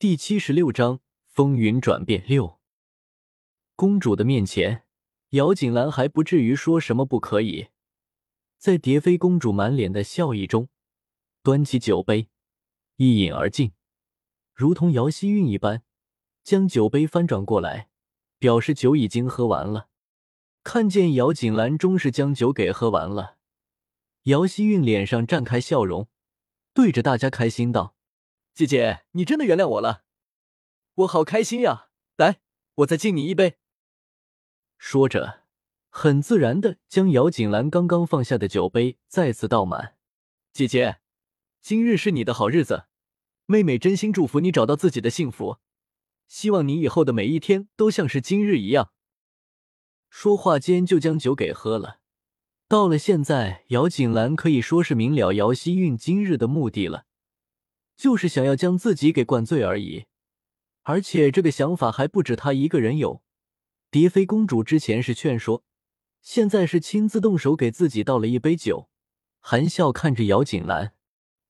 第七十六章风云转变六。公主的面前，姚锦兰还不至于说什么不可以。在蝶妃公主满脸的笑意中，端起酒杯，一饮而尽，如同姚希韵一般，将酒杯翻转过来，表示酒已经喝完了。看见姚锦兰终是将酒给喝完了，姚希韵脸上绽开笑容，对着大家开心道：“姐姐，你真的原谅我了，我好开心呀！来，我再敬你一杯。”说着，很自然的将姚锦兰刚刚放下的酒杯再次倒满。姐姐，今日是你的好日子，妹妹真心祝福你找到自己的幸福，希望你以后的每一天都像是今日一样。说话间就将酒给喝了。到了现在，姚锦兰可以说是明了姚希韵今日的目的了，就是想要将自己给灌醉而已。而且这个想法还不止她一个人有。蝶妃公主之前是劝说，现在是亲自动手给自己倒了一杯酒，含笑看着姚锦兰，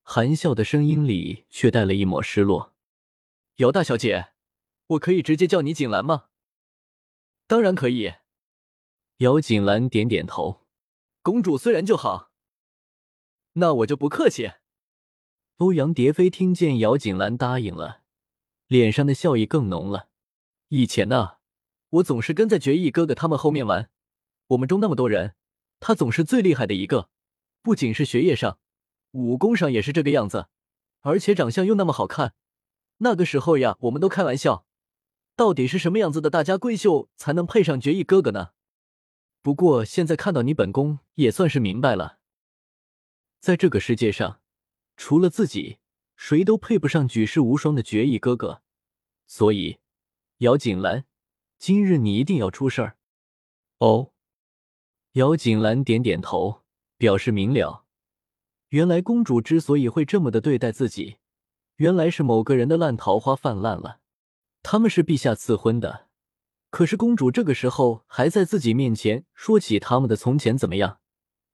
含笑的声音里却带了一抹失落。姚大小姐，我可以直接叫你锦兰吗？当然可以。姚锦兰点点头，公主虽然就好，那我就不客气。欧阳蝶飞听见姚锦兰答应了，脸上的笑意更浓了。以前呢，我总是跟在决意哥哥他们后面玩，我们中那么多人，他总是最厉害的一个，不仅是学业上，武功上也是这个样子，而且长相又那么好看。那个时候呀，我们都开玩笑，到底是什么样子的大家闺秀才能配上决意哥哥呢？不过现在看到你本宫，也算是明白了，在这个世界上，除了自己，谁都配不上举世无双的绝艺哥哥。所以，姚锦兰，今日你一定要出事儿。哦，姚锦兰点点头，表示明了。原来公主之所以会这么的对待自己，原来是某个人的烂桃花泛滥了。他们是陛下赐婚的。可是公主这个时候还在自己面前说起他们的从前怎么样，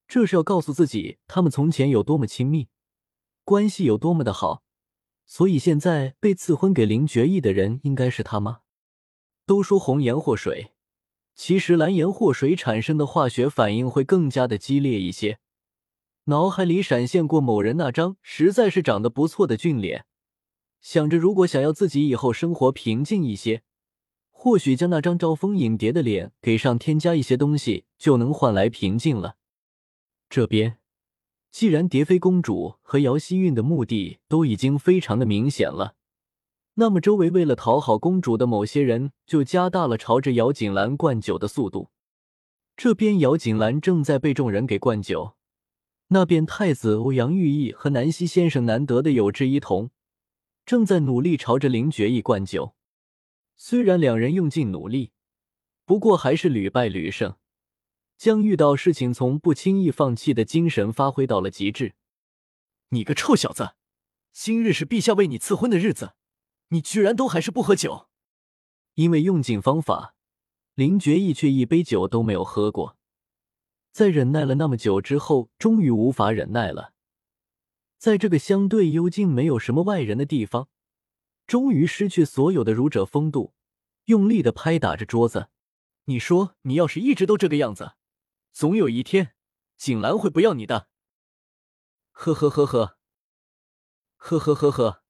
这是要告诉自己他们从前有多么亲密，关系有多么的好。所以现在被赐婚给林觉意的人应该是他吗？都说红颜祸水，其实蓝颜祸水产生的化学反应会更加的激烈一些。脑海里闪现过某人那张实在是长得不错的俊脸，想着如果想要自己以后生活平静一些。或许将那张招蜂引蝶的脸给上添加一些东西，就能换来平静了。这边，既然蝶妃公主和姚希韵的目的都已经非常的明显了，那么周围为了讨好公主的某些人就加大了朝着姚锦兰灌酒的速度。这边姚锦兰正在被众人给灌酒，那边太子欧阳玉意和南希先生难得的有志一同，正在努力朝着林觉意灌酒。虽然两人用尽努力，不过还是屡败屡胜，将遇到事情从不轻易放弃的精神发挥到了极致。你个臭小子，今日是陛下为你赐婚的日子，你居然都还是不喝酒！因为用尽方法，林觉意却一杯酒都没有喝过。在忍耐了那么久之后，终于无法忍耐了，在这个相对幽静、没有什么外人的地方。终于失去所有的儒者风度，用力的拍打着桌子。你说，你要是一直都这个样子，总有一天，景兰会不要你的。呵呵呵呵，呵呵呵呵。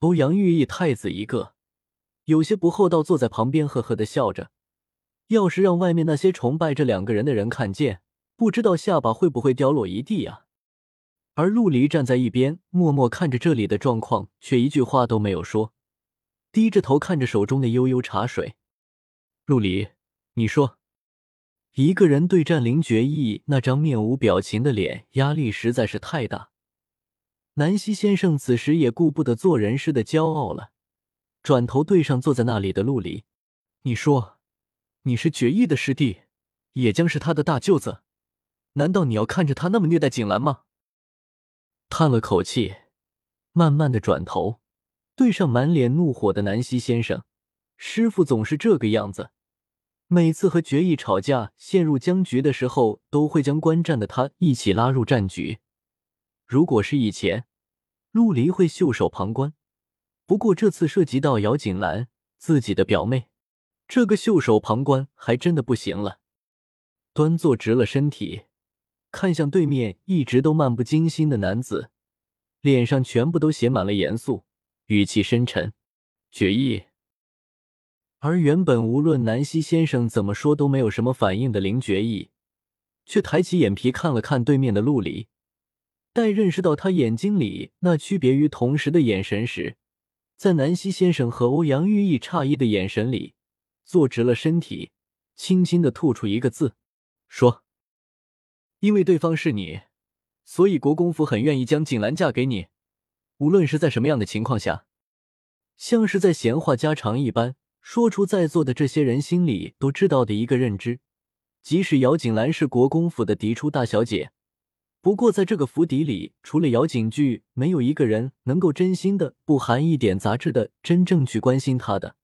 欧阳玉意太子一个，有些不厚道，坐在旁边呵呵的笑着。要是让外面那些崇拜这两个人的人看见，不知道下巴会不会掉落一地呀？而陆离站在一边，默默看着这里的状况，却一句话都没有说，低着头看着手中的悠悠茶水。陆离，你说，一个人对战林觉意那张面无表情的脸，压力实在是太大。南希先生此时也顾不得做人似的骄傲了，转头对上坐在那里的陆离：“你说，你是决意的师弟，也将是他的大舅子，难道你要看着他那么虐待景兰吗？”叹了口气，慢慢的转头，对上满脸怒火的南希先生：“师傅总是这个样子，每次和决意吵架、陷入僵局的时候，都会将观战的他一起拉入战局。如果是以前，陆离会袖手旁观，不过这次涉及到姚锦兰自己的表妹，这个袖手旁观还真的不行了。端坐直了身体，看向对面一直都漫不经心的男子，脸上全部都写满了严肃，语气深沉。决意。而原本无论南希先生怎么说都没有什么反应的林觉意，却抬起眼皮看了看对面的陆离，待认识到他眼睛里那区别于同时的眼神时，在南希先生和欧阳玉意诧异的眼神里，坐直了身体，轻轻的吐出一个字，说：“因为对方是你，所以国公府很愿意将锦兰嫁给你，无论是在什么样的情况下。”像是在闲话家常一般，说出在座的这些人心里都知道的一个认知：即使姚锦兰是国公府的嫡出大小姐，不过在这个府邸里，除了姚锦剧，没有一个人能够真心的、不含一点杂质的真正去关心她的，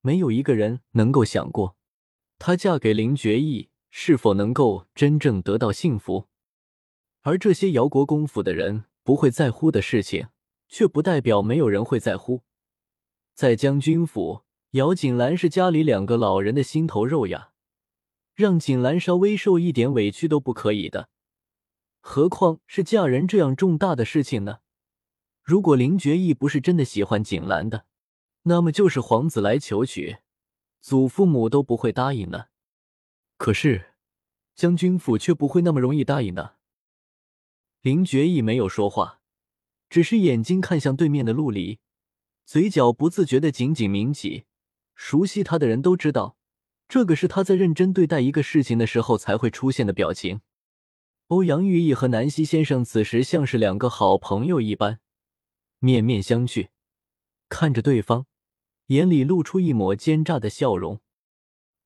没有一个人能够想过，她嫁给林觉义是否能够真正得到幸福。而这些姚国公府的人不会在乎的事情，却不代表没有人会在乎。在将军府，姚锦兰是家里两个老人的心头肉呀，让锦兰稍微受一点委屈都不可以的，何况是嫁人这样重大的事情呢？如果林觉义不是真的喜欢锦兰的，那么就是皇子来求娶，祖父母都不会答应的。可是将军府却不会那么容易答应的。林觉义没有说话，只是眼睛看向对面的陆离。嘴角不自觉的紧紧抿起，熟悉他的人都知道，这个是他在认真对待一个事情的时候才会出现的表情。欧阳玉意和南希先生此时像是两个好朋友一般，面面相觑，看着对方，眼里露出一抹奸诈的笑容，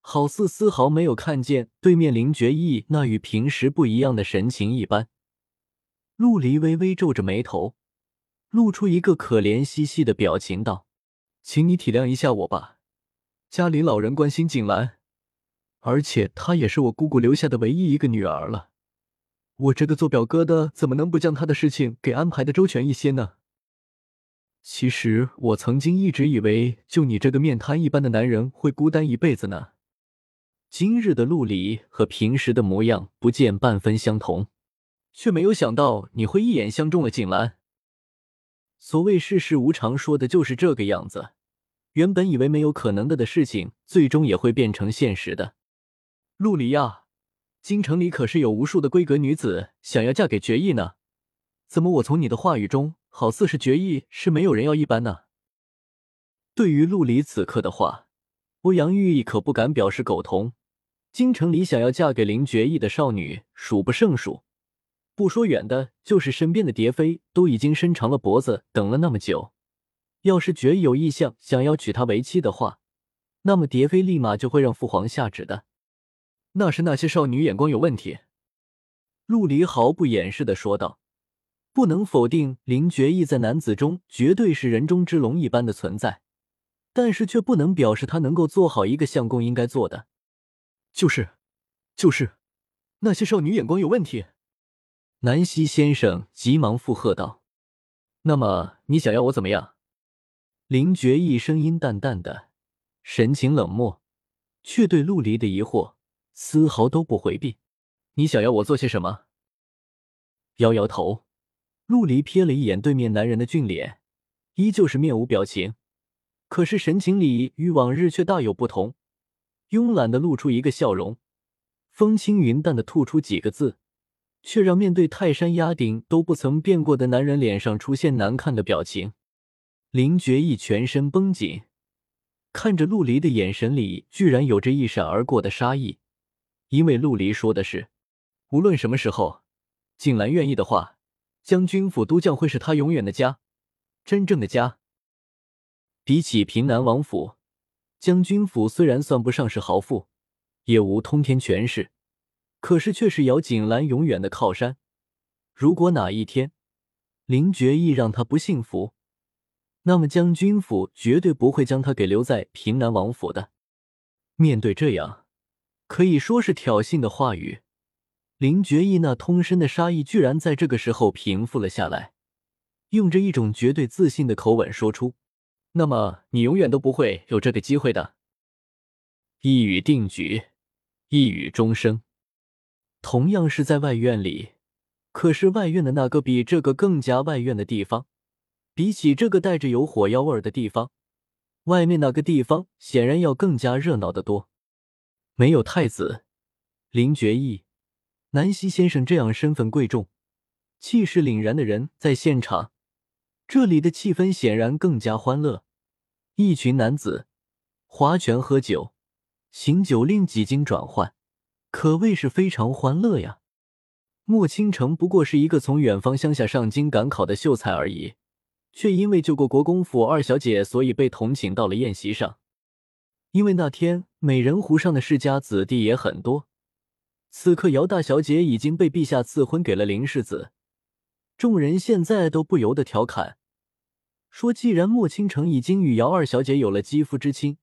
好似丝毫没有看见对面林觉意那与平时不一样的神情一般。陆离微微皱着眉头。露出一个可怜兮兮的表情，道：“请你体谅一下我吧，家里老人关心景兰，而且她也是我姑姑留下的唯一一个女儿了。我这个做表哥的，怎么能不将她的事情给安排的周全一些呢？其实我曾经一直以为，就你这个面瘫一般的男人会孤单一辈子呢。今日的陆离和平时的模样不见半分相同，却没有想到你会一眼相中了景兰。”所谓世事无常，说的就是这个样子。原本以为没有可能的的事情，最终也会变成现实的。陆离呀，京城里可是有无数的闺阁女子想要嫁给决意呢。怎么我从你的话语中，好似是决意是没有人要一般呢？对于陆离此刻的话，欧阳玉意可不敢表示苟同。京城里想要嫁给林觉意的少女数不胜数。不说远的，就是身边的蝶妃都已经伸长了脖子等了那么久。要是绝有意向想要娶她为妻的话，那么蝶妃立马就会让父皇下旨的。那是那些少女眼光有问题。陆离毫不掩饰的说道：“不能否定林觉意在男子中绝对是人中之龙一般的存在，但是却不能表示他能够做好一个相公应该做的。就是，就是那些少女眼光有问题。”南希先生急忙附和道：“那么你想要我怎么样？”林觉意声音淡淡的，神情冷漠，却对陆离的疑惑丝毫都不回避。“你想要我做些什么？”摇摇头，陆离瞥了一眼对面男人的俊脸，依旧是面无表情，可是神情里与往日却大有不同，慵懒的露出一个笑容，风轻云淡的吐出几个字。却让面对泰山压顶都不曾变过的男人脸上出现难看的表情。林觉意全身绷紧，看着陆离的眼神里居然有着一闪而过的杀意。因为陆离说的是，无论什么时候，景兰愿意的话，将军府都将会是他永远的家，真正的家。比起平南王府，将军府虽然算不上是豪富，也无通天权势。可是，却是姚锦兰永远的靠山。如果哪一天林觉意让他不幸福，那么将军府绝对不会将他给留在平南王府的。面对这样可以说是挑衅的话语，林觉意那通身的杀意居然在这个时候平复了下来，用着一种绝对自信的口吻说出：“那么你永远都不会有这个机会的。一语定局，一语终生。同样是在外院里，可是外院的那个比这个更加外院的地方，比起这个带着有火药味的地方，外面那个地方显然要更加热闹的多。没有太子林觉义、南希先生这样身份贵重、气势凛然的人在现场，这里的气氛显然更加欢乐。一群男子划拳喝酒，行酒令几经转换。可谓是非常欢乐呀！莫倾城不过是一个从远方乡下上京赶考的秀才而已，却因为救过国公府二小姐，所以被同请到了宴席上。因为那天美人湖上的世家子弟也很多，此刻姚大小姐已经被陛下赐婚给了林世子，众人现在都不由得调侃说：既然莫倾城已经与姚二小姐有了肌肤之亲，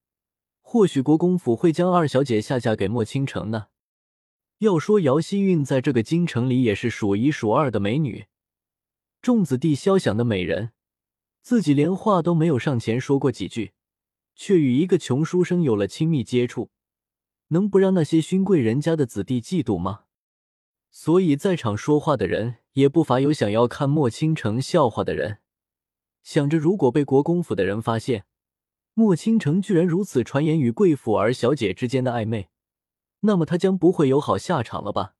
或许国公府会将二小姐下嫁给莫倾城呢？要说姚希韵在这个京城里也是数一数二的美女，众子弟肖想的美人，自己连话都没有上前说过几句，却与一个穷书生有了亲密接触，能不让那些勋贵人家的子弟嫉妒吗？所以在场说话的人也不乏有想要看莫倾城笑话的人，想着如果被国公府的人发现莫倾城居然如此传言与贵府儿小姐之间的暧昧。那么他将不会有好下场了吧？